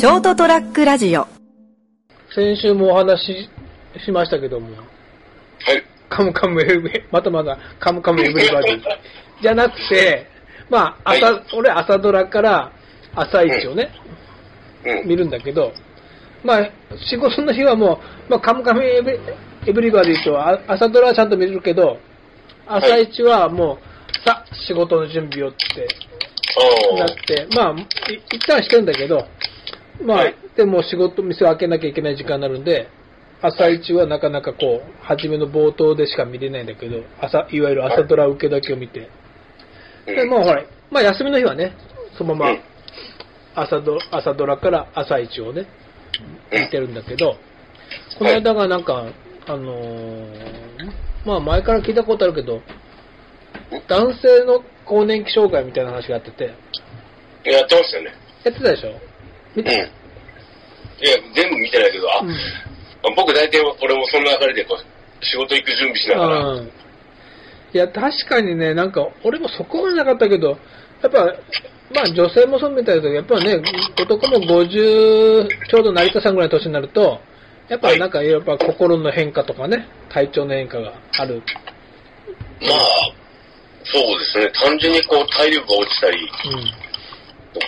ショートトラックラジオ。先週もお話ししましたけども、はい。カムカムエブリ、またまたカムカムエブリバディ。じゃなくて、まあ、朝、は俺朝ドラから朝一をね、うん。見るんだけど、まあ、仕事の日はもう、まあ、カムカムエブリエブリバディとあ朝ドラはちゃんと見れるけど、朝一はもう、さ、仕事の準備をってなあって、まあ、い一旦してんだけど、まあ、はい。でも仕事、店を開けなきゃいけない時間になるんで、朝一はなかなかこう、初めの冒頭でしか見れないんだけど、朝、いわゆる朝ドラ受けだけを見て、あ。で、まあほら、まあ休みの日はね、そのままうん。朝ド朝ドラから朝一をね、うん。見てるんだけど、この間がなんか、あのーまあ前から聞いたことあるけど、男性の更年期障害みたいな話があってて、やってましたよね。やってたでしょ？見うん。ていや、全部見てないけど、あ、うん僕大体俺もその流れでこう、仕事行く準備しながら、うん。いや、確かにね、なんか、俺もそこまでなかったけど、やっぱ、まあ女性もそうみたいだけど、やっぱね、男も50、ちょうど成田さんぐらいの年になると、やっぱなんか、やっぱ心の変化とかね、体調の変化がある。まあ、そうですね、単純にこう体力が落ちたりうん。とか、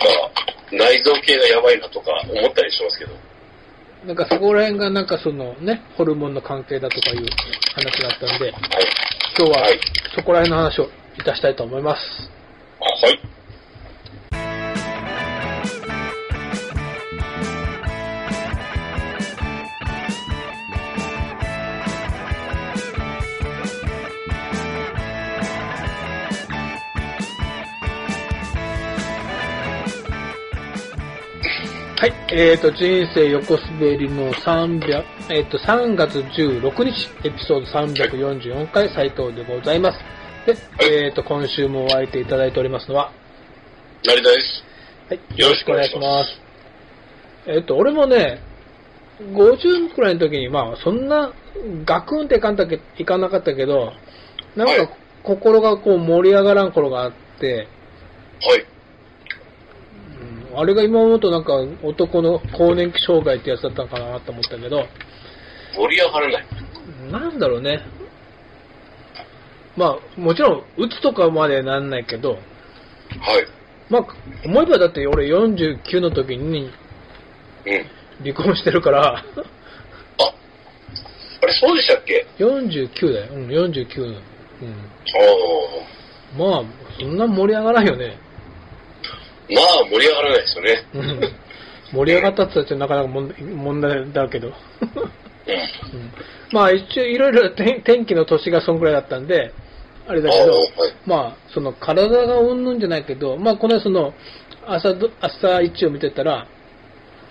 内臓系がやばいなとか思ったりしますけど、なんかそこら辺がなんかそのね、ホルモンの関係だとかいう話があったんで、はい。今日ははいそこら辺の話をいたしたいと思います。あはい。はい、えーと、人生横滑りの300、えーと、3月16日、エピソード344回、斉藤でございます。で、えーと、今週もお相手いただいておりますのは、成田です。はい、よろしくお願いします。えっ、と、俺もね、50くらいの時に、まあ、そんな、ガクンっていかんだけいかなかったけど、なんはいか、心がこう盛り上がらん頃があって、はい。うんあれが今思うとなんか男の更年期障害ってやつだったのかなと思ったけど、盛り上がらない。なんだろうね。まあ、もちろん、うつとかまでなんないけど、はい。まあ、思えばだって俺49の時にうん。離婚してるから、あ、あれそうでしたっけ？49だよ。うん、49。うん。あまあ、そんな盛り上がらんよね。あ。まあ、盛り上がらないですよね。うん盛り上がったって言ったらなかなか問題問題だけど。まあ一応いろいろ天天気の年がそんぐらいだったんで、あれだけどああはい、まあその体がうんぬんじゃないけど、まあこのその朝ど朝一を見てたら、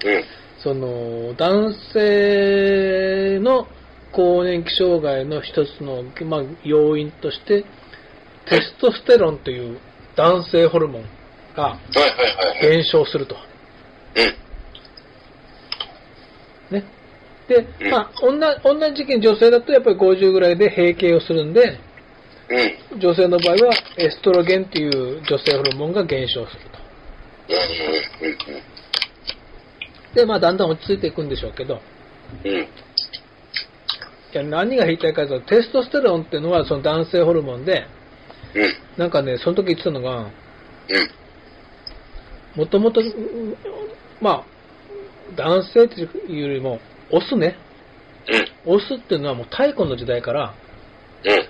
うん。その男性の更年期障害の一つの、まあ、要因として、テストステロンという男性ホルモンが。減少すると。うん。ね。で、うんまあ、同じ時期に女性だとやっぱり50ぐらいで閉経をするんで、うん。女性の場合はエストロゲンっていう女性ホルモンが減少すると。で、まあ、だんだん落ち着いていくんでしょうけど。いや何が言いたいかというと、テストステロンっていうのはその男性ホルモンで、うん。なんかね、その時言ってたのが、うん。もともと、うんまあ、男性っていうよりも、オスね。うん。オスっていうのはもう太古の時代から、うん。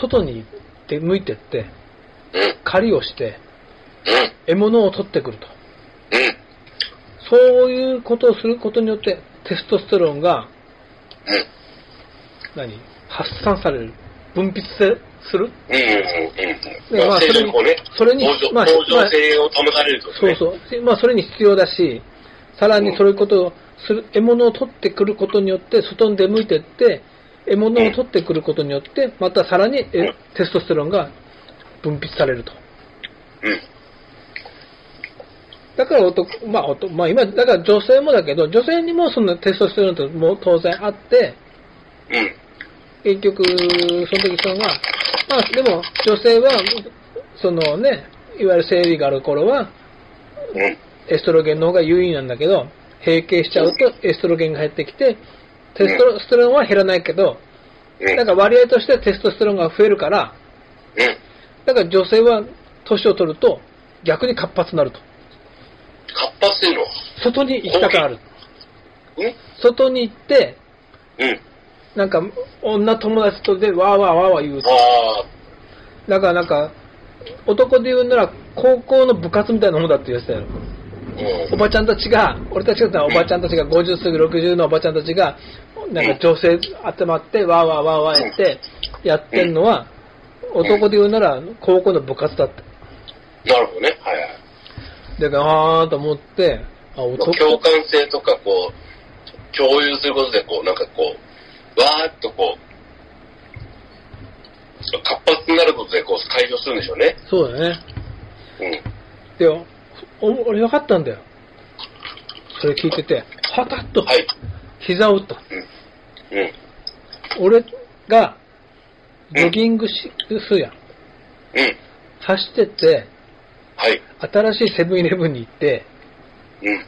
外に出向いてって、うん。狩りをして、うん。獲物を取ってくると。うん。そういうことをすることによって、テストステロンが、うん。何？発散される。分泌せする？うん。うん。うん。まあ、でまあそれにそれにまあ向上性を保たれるとですそうね。そう。まあ、それに必要だし、さらにそういうことをする、獲物を取ってくることによって、外に出向いてって、獲物を取ってくることによって、またさらにテストステロンが分泌されると。うん。だから男、まあ、男まあ今、だから女性もだけど、女性にもそのテストステロンっても当然あって、うん。結局、その時そのが、まあでも女性は、そのね、いわゆる生理がある頃は、うん。エストロゲンの方が優位なんだけど、閉経しちゃうとエストロゲンが減ってきて、テストステロンは減らないけど、うん。だから割合としてテストステロンが増えるから、うん。だから女性は年を取ると逆に活発になると。活発っていうの？は外に行きたくなる。うん外に行って、うん。なんか女友達とでわーわーわーわー言うだからなんか、男で言うなら高校の部活みたいなもんだって言ってたよ。おばちゃんたちが、俺たちがおばちゃんたちが50過ぎ60のおばちゃんたちが、なんか女性集まってわーわーわーわーやって、やってんのは、男で言うなら高校の部活だって。なるほどね。はいはい。だから、あーと思って、あ男、共感性とかこう、共有することでこう、なんかこう、わーっとこう、活発になることでこう解消するんでしょうね。そうだよね。うん。で、お俺分かったんだよ。それ聞いてて、はたっとはい。膝を打った。うん。俺が、ジョギングしするやん。うん。走ってって、はい。新しいセブンイレブンに行って、うん。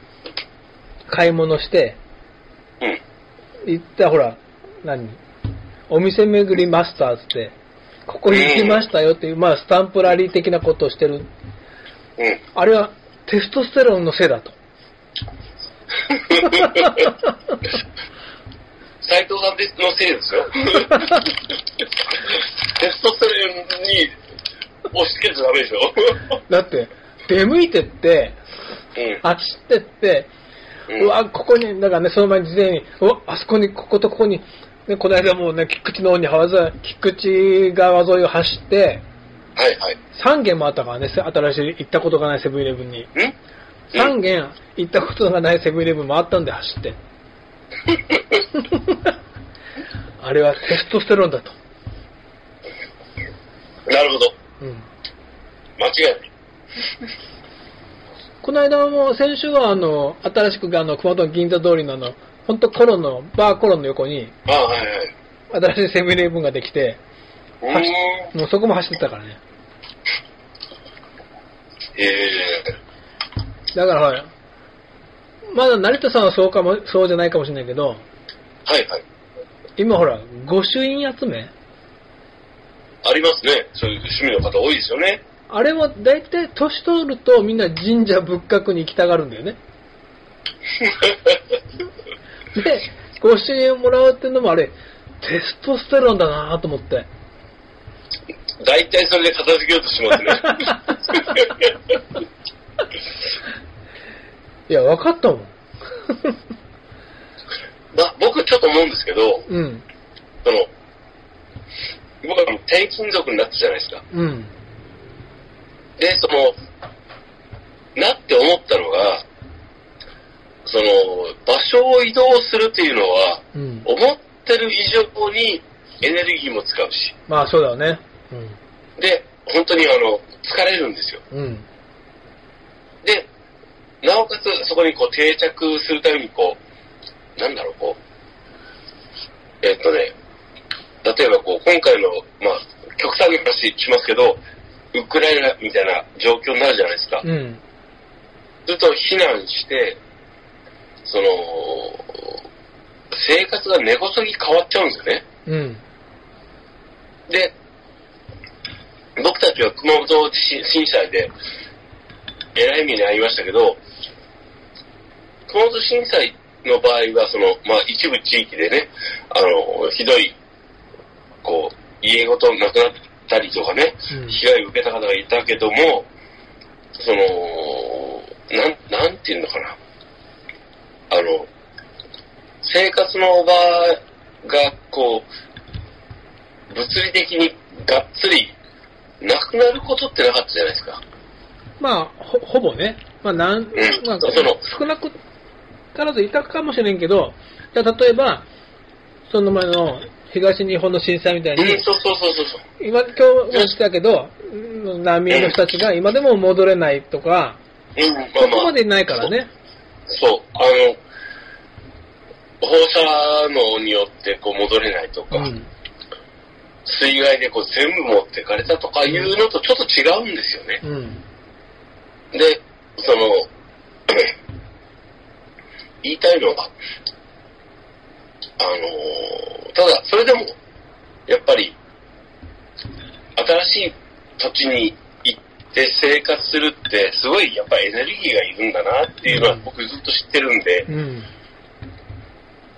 買い物して、うん。行ったほら、何？お店巡りマスターズって、ここ行きましたよっていう、まあスタンプラリー的なことをしてる。うん。あれはテストステロンのせいだと。斎藤さんのせいですよ。テストステロンに押し付けちゃダメでしょ。だって、出向いてって、うん。走ってって、うんうわ、ここに、だからね、その前に事前に、うわ、あそこに、こことここに、ね、この間もうね、菊池の方にわざ、菊池川沿いを走って、はいはい。3軒もあったからね、せ新しい行ったことがないセブンイレブンに。ん？3軒行ったことがないセブンイレブンもあったんで走って。あれはテストステロンだと。なるほど。うん。間違いない。この間も、先週はあの、新しくあの、熊本の銀座通りのあの、本当コロンの、バーコロンの横に、ああ、はいはい。新しいセブンイレブンができて、もうそこも走ってたからね。ええだからほら、まだ成田さんはそうかも、そうじゃないかもしれないけど、はいはい。今ほら、御朱印集め？ありますね。そういう趣味の方多いですよね。あれも大体年取るとみんな神社仏閣に行きたがるんだよね。で、御朱印をもらうっていうのもあれ、テストステロンだなと思って。大体それで片付けようとしますね。いや、分かったもん。まあ、僕ちょっと思うんですけど、うん。その、僕は転勤族になったじゃないですか。うん。で、その、なって思ったのが、その、場所を移動するっていうのは、うん。思ってる以上にエネルギーも使うし、まあそうだよね。うん。で、本当にあの、疲れるんですよ。うん。で、なおかつそこにこう定着するためにこう、なんだろう、こう、えっとね、例えばこう、今回の、まあ、極端な話しますけど、ウクライナみたいな状況になるじゃないですか。うん。ずっと避難して、その、生活が根こそぎ変わっちゃうんですよね。うん。で、僕たちは熊本地震震災で、えらい目に遭いましたけど、熊本震災の場合は、その、まあ、一部地域でね、あの、ひどい、こう、家ごとなくなったりとかね、うん被害を受けた方がいたけども、その、なん、なんていうのかな。生活の場が、こう、物理的にがっつりなくなることってなかったじゃないですか。まあ、ほ、ほぼね。まあ、なん、んなんかその、少なくからずいたかもしれんけど、じゃあ例えば、その前の東日本の震災みたいに、うん、そうそうそうそう。今、今日も言ってたけど、うん難民の人たちが今でも戻れないとか、うん、まそこまでいないからね。そう。あの、放射能によってこう戻れないとか、うん。水害でこう全部持ってかれたとかいうのとちょっと違うんですよね。うん。で、その、家いのは、あのーただ、それでも、やっぱり、新しい土地に行って生活するって、すごいやっぱエネルギーがいるんだなっていうのはうん僕ずっと知ってるんで、うん。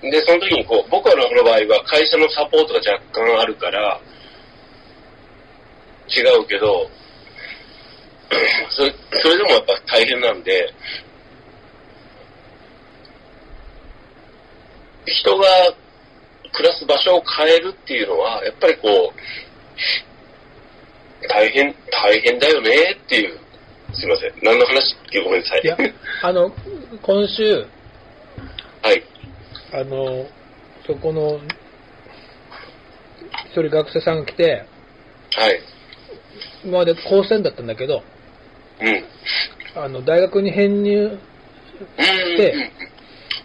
で、その時にこう、僕らの場合は会社のサポートが若干あるから、違うけど、それそれでもやっぱ大変なんで、人が暮らす場所を変えるっていうのは、やっぱりこう、大変、大変だよねっていう、すいません。何の話？っ てごめんなさい。いや、あの、今週、はい。あの、そこの、一人学生さんが来て、はい。今まで高専だったんだけど、うん。あの、大学に編入、うん。で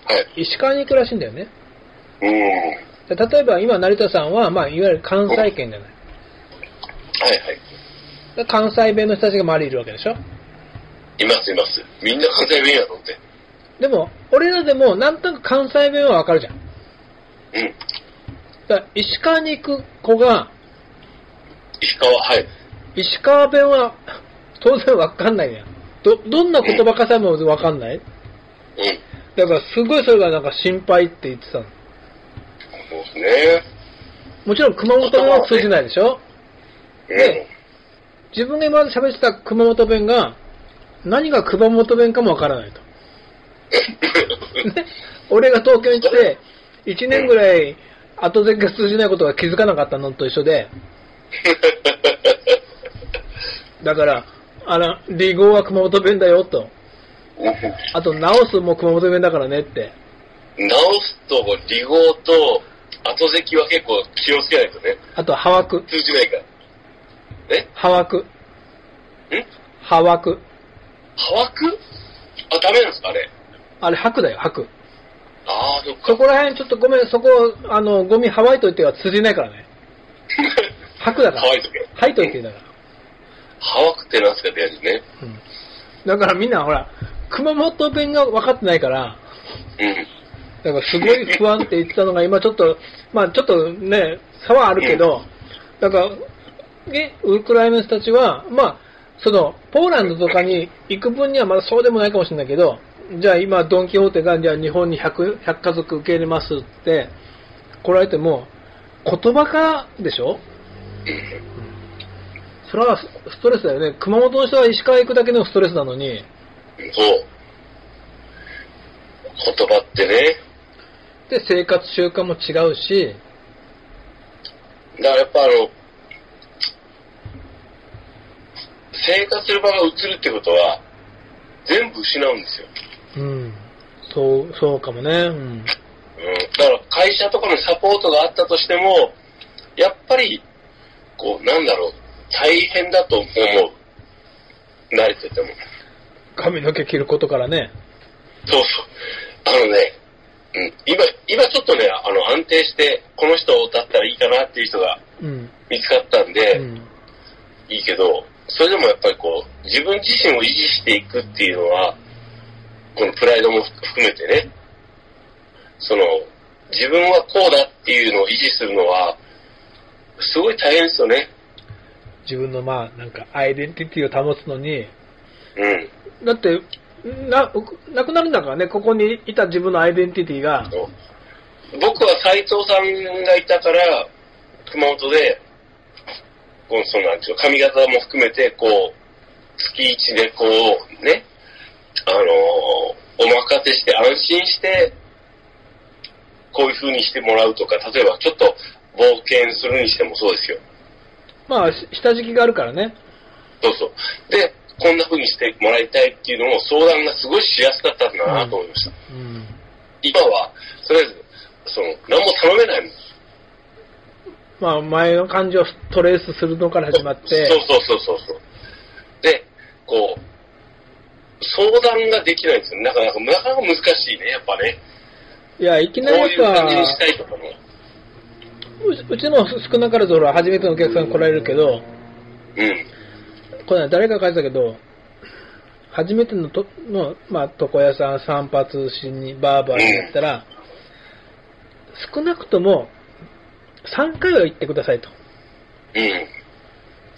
はい。石川に行くらしいんだよね。うん。で例えば今、成田さんは、まあ、いわゆる関西圏じゃない。はいはい。で関西弁の人たちが周りにいるわけでしょいますいます。みんな関西弁やろって。でも、俺らでも、なんとなく関西弁はわかるじゃん。うん。だから石川に行く子が、石川、はい。石川弁は当然わかんないやん。ど、どんな言葉かさえもわかんないうん。だからすごいそれがなんか心配って言ってたの。そうですね。もちろん熊本弁は通じないでしょ？うん。で自分が今まで喋ってた熊本弁が、何が熊本弁かもわからないと。ね 俺が東京に来て、1年ぐらい後付けが通じないことが気づかなかったのと一緒で、だから、あの、離合は熊本弁だよと。あと、直すも熊本弁だからねって。直すと、離合と、後席は結構気をつけないとね。あと、はわく。通じないから。え？はわく。ん？はわく。はわくあ、ダメなんですかあれ？あれ、吐くだよ、吐く。ああ、そっか。そこら辺ちょっとごめん、そこ、あの、ゴミはわいといては通じないからね。吐くだから。はわいとけ。吐いといてだから。はわくってなんすかってやつね。うん。だからみんなほら、熊本弁が分かってないから、うん。だからすごい不安って言ってたのが今ちょっと、まあちょっとね、差はあるけど、だから、ね、ウルクライメンスたちは、まあ、その、ポーランドとかに行く分にはまだそうでもないかもしれないけど、じゃあ今ドンキホーテが、じゃあ日本に 100, 100家族受け入れますって来られても、言葉かでしょ？それはスストレスだよね。熊本の人は石川行くだけでもストレスなのに、そう。言葉ってね。で、生活習慣も違うし、だからやっぱあの、生活する場が移るってことは、全部失うんですよ。うん。そう、そうかもね。うん。うん。だから会社とかのサポートがあったとしても、やっぱり、こう、なんだろう、大変だと思う。慣れてても。髪の毛切ることからね。そうそう。あのね、うん、今、今ちょっとね、あの、安定して、この人だったらいいかなっていう人がうん。見つかったんで、うん。いいけど、それでもやっぱりこう、自分自身を維持していくっていうのは、このプライドも含めてね、その、自分はこうだっていうのを維持するのは、すごい大変ですよね。自分のまあ、なんか、アイデンティティを保つのに、うん。だって、な、なくなるんだからね、ここにいた自分のアイデンティティが、僕は斎藤さんがいたから、熊本で、こう、そのなんていうの髪型も含めて、こう、月一でこう、ね、あのーお任せして安心して、こういう風にしてもらうとか、例えばちょっと冒険するにしてもそうですよ。まあ、し下敷きがあるからね。そうそう。で、こんな風にしてもらいたいっていうのも相談がすごいしやすかったんだなと思いました。うん。今は、とりあえず、その、何も頼めないもん。まあ、前の感じをトレースするのから始まって、そうそうそうそうそう。で、こう、相談ができないんですよ。なかなか、なかなか難しいね、やっぱね。いや、いきこなりやっういう感じにしぱ、たいと。ううちも少なからずほら、初めてのお客さん来られるけど、うん。これ誰かが書いてたけど、初めてのと、の、まあ、床屋さん散髪しに、バーバーにやったら、少なくとも3回は行ってくださいと。うん。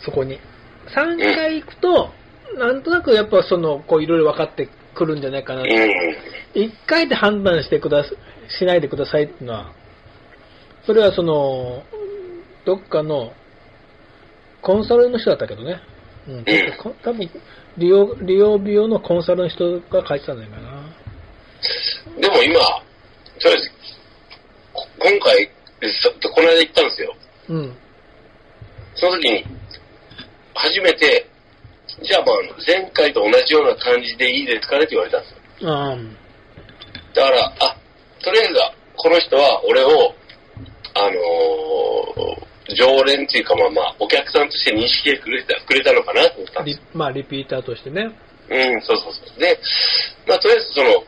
そこに。3回行くと、なんとなくやっぱその、こういろいろ分かってくるんじゃないかなう。ん。1回で判断してくださ、しないでくださいっていうのは、それはその、どっかの、コンサルの人だったけどね。うん。こ多分、利用、利用美容のコンサルの人が書いてたんじゃないかな。でも今、とりあえず、こ今回、そこの間行ったんですよ。うん。その時に、初めて、じゃあまあ、前回と同じような感じでいいですかねって言われたんですよ。ああ、だから、あ、とりあえずは、この人は俺を、あのー常連っていうかまあまあ、お客さんとして認識してくれたくれたのかなと思ったんですリまあ、リピーターとしてね。うん、そうそうそう。で、まあ、とりあえずその、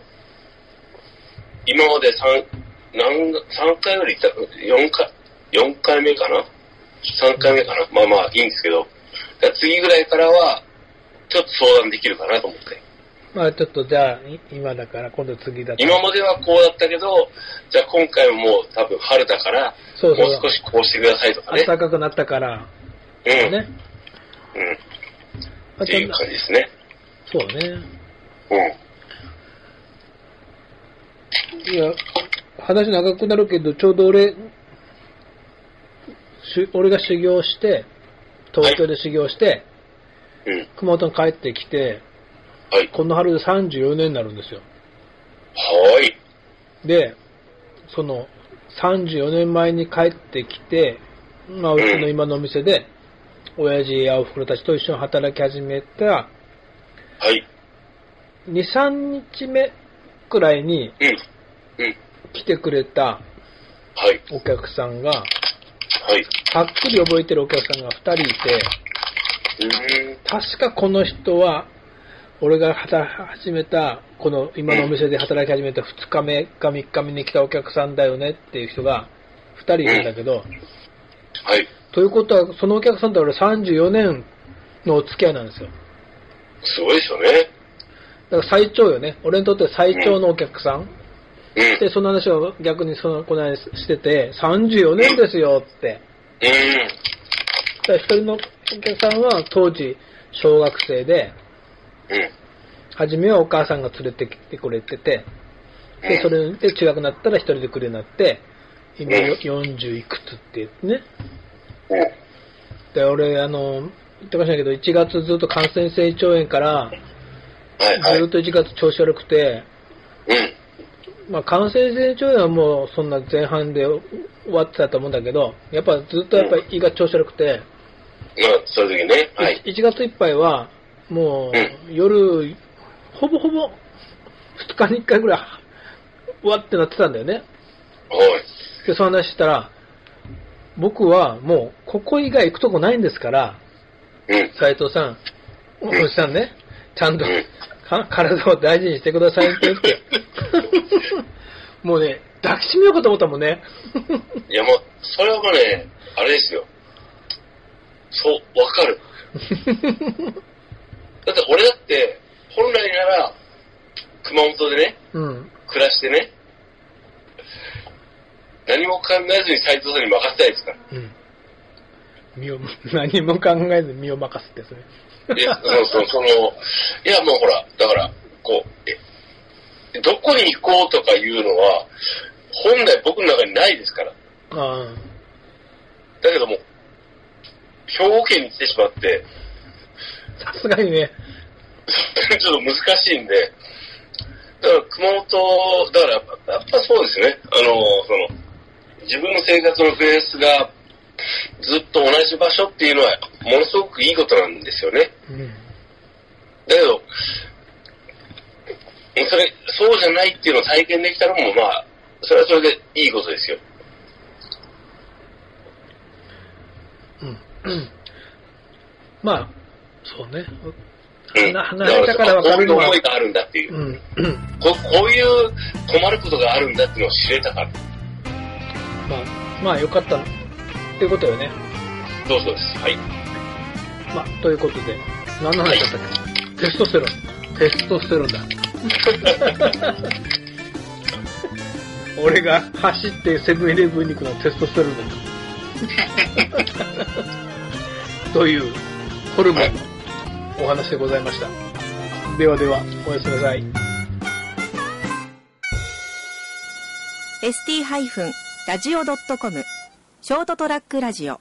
今まで3、何、3回ぐらい行った、4回、4回目かな ?3 回目かな？まあまあいいんですけど、次ぐらいからは、ちょっと相談できるかなと思って。まあ、ちょっとじゃあ、い今だから、今度次だ今まではこうだったけど、じゃあ今回はもう多分春だから、そうそうもう少しこうしてくださいとかね。暖かくなったから、うん。ね。うん。まあっていう感じですね。そうね。うん。いや、話長くなるけど、ちょうど俺、し俺が修行して、東京で修行して、うん。熊本に帰ってきて、はい。この春で34年になるんですよ。はい。で、その、34年前に帰ってきて、まあ、うちの今のお店で、親父やおふくろたちと一緒に働き始めた、はい。2、3日目くらいにうん。うん。来てくれたはい。お客さんが、はい。はっきり覚えてるお客さんが2人いて、うん。確かこの人は、俺が働き始めた、この今のお店で働き始めた2日目か3日目に来たお客さんだよねっていう人が2人いるんだけど、はい。ということは、そのお客さんと俺34年のお付き合いなんですよ。すごいですよね。だから最長よね。俺にとって最長のお客さん。で、その話を逆にその、この間してて、34年ですよって。うん。だから一人のお客さんは当時小学生で、うん。初めはお母さんが連れてきてくれてて、で、それで中学になったら一人で来るようになって、今よ40いくつって言ってね。うん。で、俺、あの、言ってましたけど、1月ずっと感染性腸炎から。ずっと1月調子悪くて、うん。まあ、感染性腸炎はもうそんな前半で終わってたと思うんだけど、やっぱずっとやっぱ胃が調子悪くて、まあ、そういう時ね。はい。1月いっぱいは、もう夜、ほぼほぼ2日に1回ぐらい、うわってなってたんだよね。はい。で、その話したら、僕はもうここ以外行くとこないんですから、うん。斉藤さん、おじさんね、ちゃんと体を大事にしてくださいって言って。もうね、抱きしめようかと思ったもんね。いや、もう、それはもうね、あれですよ。そう、わかる。だって俺だって、本来なら、熊本でね、うん。暮らしてね、何も考えずに斎藤さんに任せたいですか？ら。うん。身を、何も考えず身を任せてですね。いや、そうそう、その、いや、もうほら、だから、こう、え、どこに行こうとかいうのは、本来僕の中にないですから。あだけども、兵庫県に来てしまって、あ、さすがにね、ちょっと難しいんで、だから熊本、だからやっぱやっぱそうですね、あの、その、自分の生活のベースがずっと同じ場所っていうのは、ものすごくいいことなんですよね。うん。だけど、それ、そうじゃないっていうのを体験できたのも、まあ、それはそれでいいことですよ。うん。うん。まあ、そうね。うん。な離れたから分かるのはこういう思いがあるんだっていうう。ん。うんここういう困ることがあるんだっていうのを知れたから。まあ、まあ、よかったっていうことよね。そうそうです。はい。まあ、ということで、何の話だったっけ？テストステロン。テストステロンだ。俺が走ってセブンイレブンに行くのはテストステロンだ。という、ホルモンのお話でございました。ではでは、おやすみなさい。ST-radio.com ショートトラックラジオ